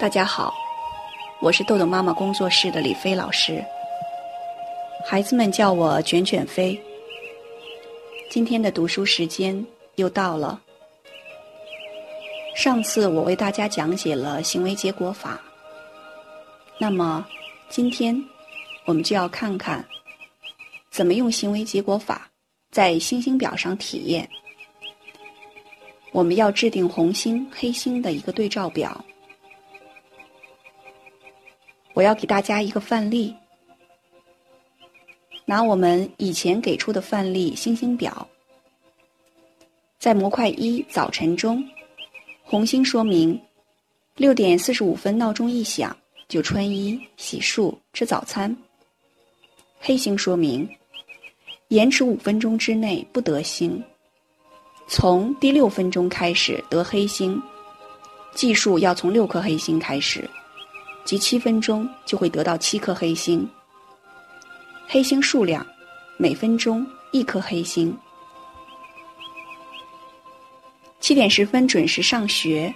大家好，我是豆豆妈妈工作室的李飞老师。孩子们叫我卷卷飞。今天的读书时间又到了。上次我为大家讲解了行为结果法，那么今天我们就要看看怎么用行为结果法在星星表上体验。我们要制定红星、黑星的一个对照表。我要给大家一个范例，拿我们以前给出的范例星星表，在模块一早晨中，红星说明六点四十五分闹钟一响就穿衣洗漱吃早餐，黑星说明延迟五分钟之内不得星，从第六分钟开始得黑星，计数要从六颗黑星开始。即七分钟就会得到七颗黑星。黑星数量，每分钟一颗黑星。七点十分准时上学。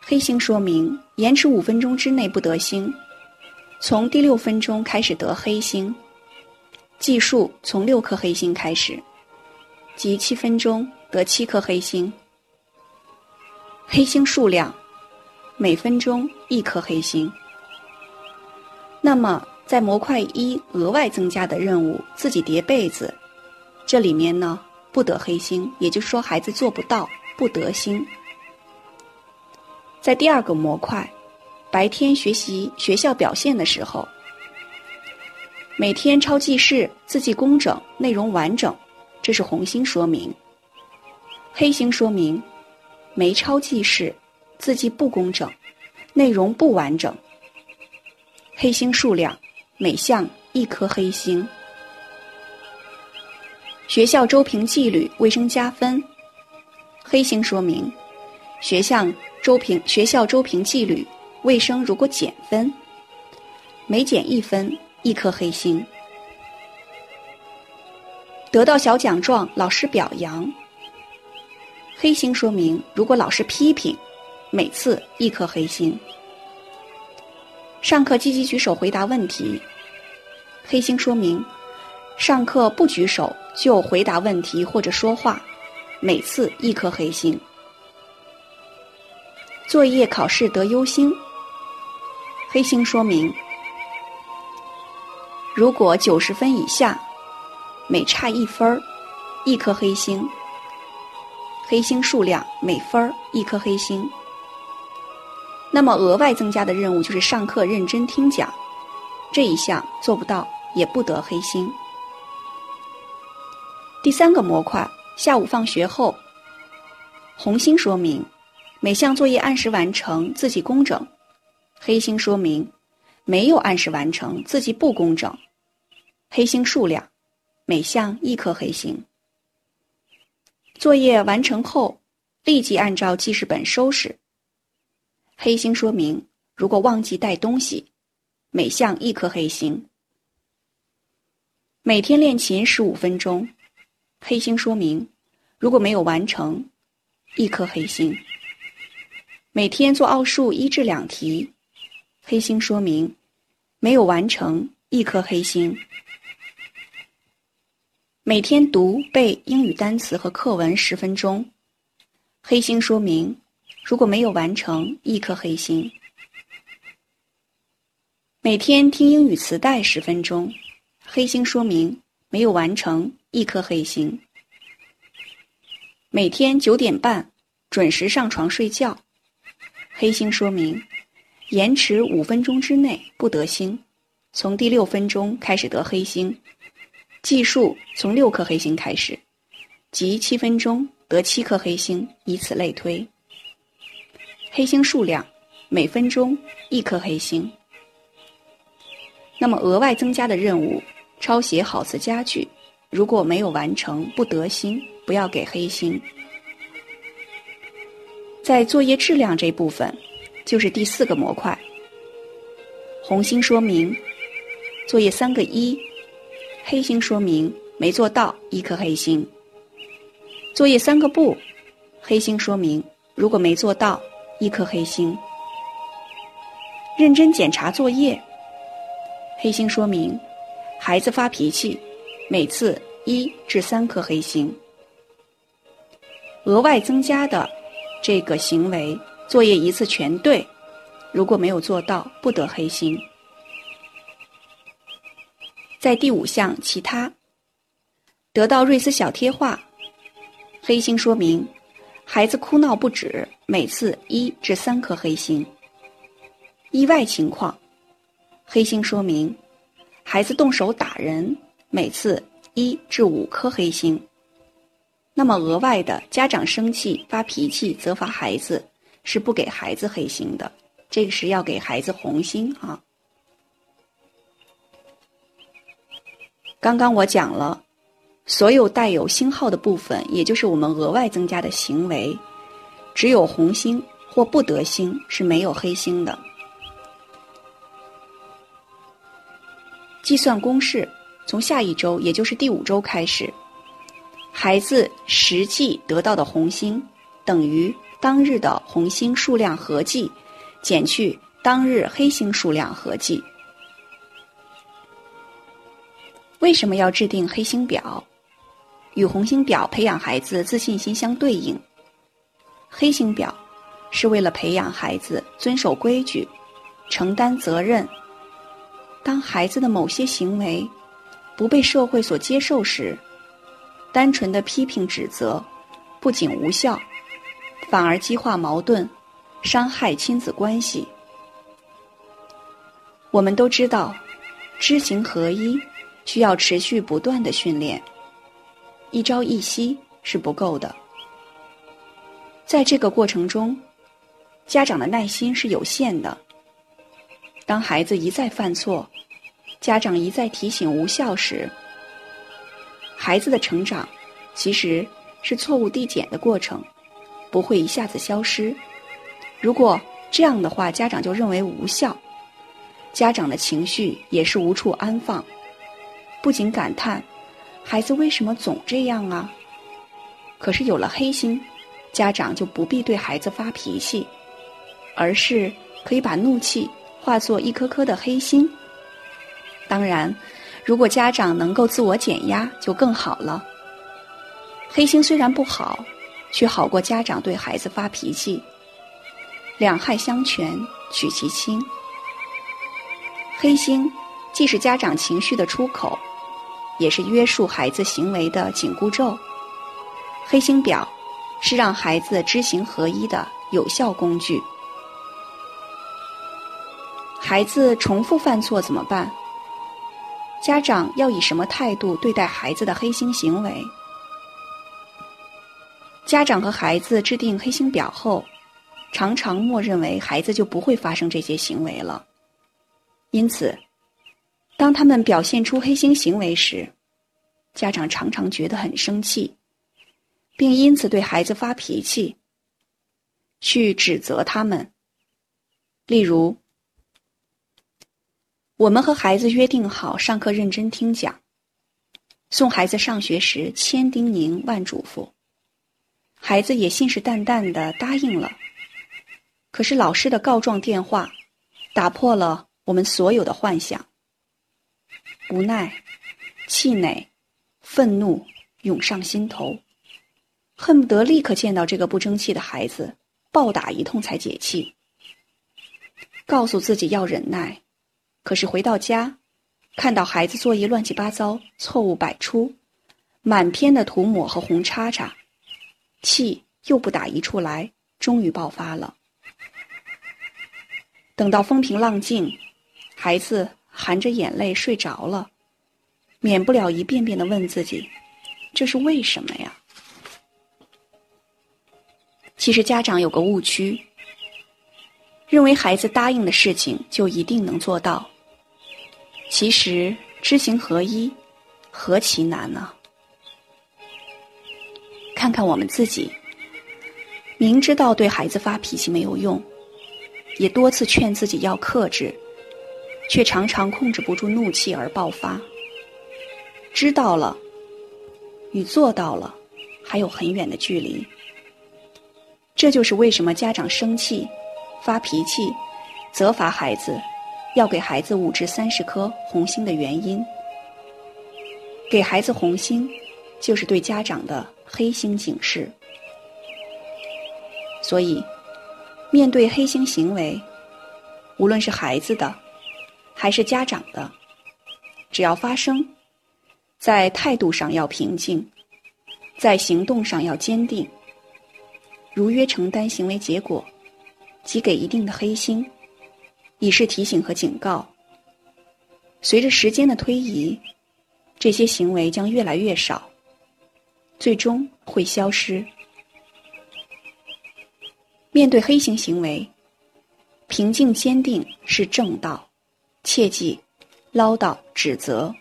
黑星说明延迟五分钟之内不得星，从第六分钟开始得黑星，计数从六颗黑星开始，即七分钟得七颗黑星。黑星数量。每分钟一颗黑星。那么，在模块一额外增加的任务“自己叠被子”，这里面呢不得黑星，也就是说孩子做不到，不得星。在第二个模块，白天学习学校表现的时候，每天抄记事，字迹工整，内容完整，这是红星说明。黑星说明没抄记事。字迹不工整，内容不完整。黑星数量，每项一颗黑星。学校周评纪律卫生加分。黑星说明，学校周评学校周评纪律卫生如果减分，每减一分一颗黑星。得到小奖状，老师表扬。黑星说明，如果老师批评。每次一颗黑星。上课积极举手回答问题，黑星说明上课不举手就回答问题或者说话，每次一颗黑星。作业考试得优星，黑星说明如果九十分以下，每差一分儿，一颗黑星。黑星数量每分儿一颗黑星。那么额外增加的任务就是上课认真听讲，这一项做不到也不得黑星。第三个模块，下午放学后，红星说明每项作业按时完成，字迹工整；黑星说明没有按时完成，字迹不工整。黑星数量，每项一颗黑星。作业完成后，立即按照记事本收拾。黑星说明，如果忘记带东西，每项一颗黑星。每天练琴十五分钟，黑星说明，如果没有完成，一颗黑星。每天做奥数一至两题，黑星说明，没有完成，一颗黑星。每天读背英语单词和课文十分钟，黑星说明。如果没有完成，一颗黑星。每天听英语磁带十分钟，黑星说明没有完成，一颗黑星。每天九点半准时上床睡觉，黑星说明延迟五分钟之内不得星，从第六分钟开始得黑星，计数从六颗黑星开始，即七分钟得七颗黑星，以此类推。黑星数量，每分钟一颗黑星。那么额外增加的任务，抄写好词佳句，如果没有完成不得星，不要给黑星。在作业质量这部分，就是第四个模块。红星说明作业三个一，黑星说明没做到一颗黑星。作业三个不，黑星说明如果没做到。一颗黑星。认真检查作业，黑星说明孩子发脾气，每次一至三颗黑星。额外增加的这个行为，作业一次全对，如果没有做到，不得黑星。在第五项其他，得到瑞思小贴画，黑星说明孩子哭闹不止，每次一至三颗黑星。意外情况，黑星说明孩子动手打人，每次一至五颗黑星。那么额外的家长生气发脾气责罚孩子是不给孩子黑星的，这个是要给孩子红心啊。刚刚我讲了，所有带有星号的部分，也就是我们额外增加的行为，只有红星或不得星是没有黑星的。计算公式，从下一周，也就是第五周开始。孩子实际得到的红星等于当日的红星数量合计减去当日黑星数量合计。为什么要制定黑星表？与红星表培养孩子自信心相对应。黑星表是为了培养孩子遵守规矩、承担责任。当孩子的某些行为不被社会所接受时，单纯的批评指责，不仅无效，反而激化矛盾，伤害亲子关系。我们都知道，知行合一需要持续不断的训练，一朝一夕是不够的。在这个过程中，家长的耐心是有限的。当孩子一再犯错，家长一再提醒无效时，孩子的成长，其实是错误递减的过程，不会一下子消失。如果这样的话，家长就认为无效，家长的情绪也是无处安放，不仅感叹孩子为什么总这样啊？可是有了黑心，家长就不必对孩子发脾气，而是可以把怒气化作一颗颗的黑心。当然。如果家长能够自我减压，就更好了。黑心虽然不好，却好过家长对孩子发脾气。两害相权取其轻。黑心既是家长情绪的出口，也是约束孩子行为的紧箍咒。黑星表是让孩子知行合一的有效工具。孩子重复犯错怎么办？家长要以什么态度对待孩子的黑心行为？家长和孩子制定黑心表后，常常默认为孩子就不会发生这些行为了。因此，当他们表现出黑心行为时，家长常常觉得很生气，并因此对孩子发脾气，去指责他们。例如。我们和孩子约定好上课认真听讲，送孩子上学时千叮咛万嘱咐，孩子也信誓旦旦的答应了。可是老师的告状电话，打破了我们所有的幻想。无奈、气馁、愤怒涌上心头，恨不得立刻见到这个不争气的孩子，暴打一通才解气。告诉自己要忍耐。可是回到家，看到孩子作业乱七八糟、错误百出，满篇的涂抹和红叉叉，气又不打一处来，终于爆发了。等到风平浪静，孩子含着眼泪睡着了，免不了一遍遍的问自己：“这是为什么呀？”其实家长有个误区。认为孩子答应的事情就一定能做到，其实知行合一，何其难呢？看看我们自己，明知道对孩子发脾气没有用，也多次劝自己要克制，却常常控制不住怒气而爆发。知道了，与做到了，还有很远的距离。这就是为什么家长生气。发脾气、责罚孩子，要给孩子五至三十颗红心的原因。给孩子红心，就是对家长的黑心警示。所以，面对黑心行为，无论是孩子的，还是家长的，只要发生，在态度上要平静，在行动上要坚定，如约承担行为结果，即给一定的黑心，以示提醒和警告。随着时间的推移，这些行为将越来越少，最终会消失。面对黑行行为，平静坚定是正道，切记唠叨指责。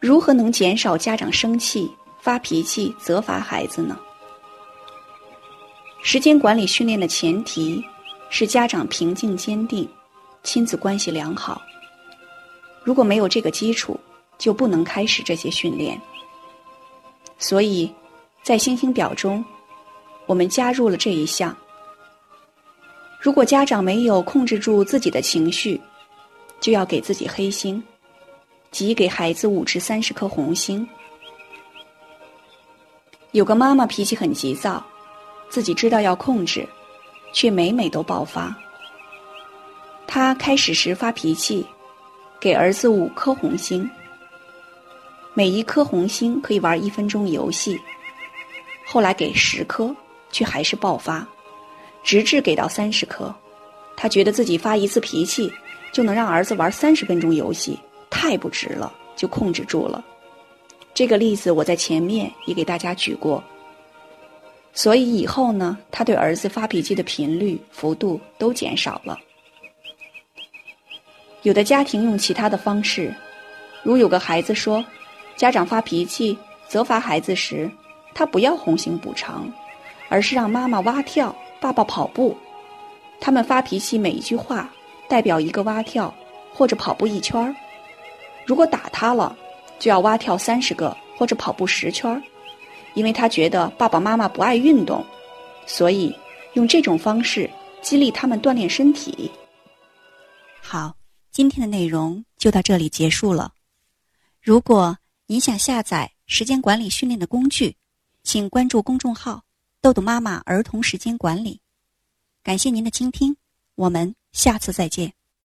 如何能减少家长生气、发脾气、责罚孩子呢？时间管理训练的前提是家长平静坚定，亲子关系良好。如果没有这个基础，就不能开始这些训练。所以，在星星表中。我们加入了这一项。如果家长没有控制住自己的情绪，就要给自己黑心，即给孩子五至三十颗红心。有个妈妈脾气很急躁，自己知道要控制，却每每都爆发。她开始时发脾气，给儿子五颗红心，每一颗红心可以玩一分钟游戏。后来给十颗。却还是爆发，直至给到三十颗，他觉得自己发一次脾气就能让儿子玩三十分钟游戏，太不值了，就控制住了。这个例子我在前面也给大家举过。所以以后呢，他对儿子发脾气的频率、幅度都减少了。有的家庭用其他的方式，如有个孩子说，家长发脾气责罚孩子时，他不要红心补偿。而是让妈妈蛙跳，爸爸跑步。他们发脾气，每一句话代表一个蛙跳或者跑步一圈儿。如果打他了，就要蛙跳三十个或者跑步十圈儿。因为他觉得爸爸妈妈不爱运动，所以用这种方式激励他们锻炼身体。好，今天的内容就到这里结束了。如果你想下载时间管理训练的工具，请关注公众号。豆豆妈妈儿童时间管理，感谢您的倾听，我们下次再见。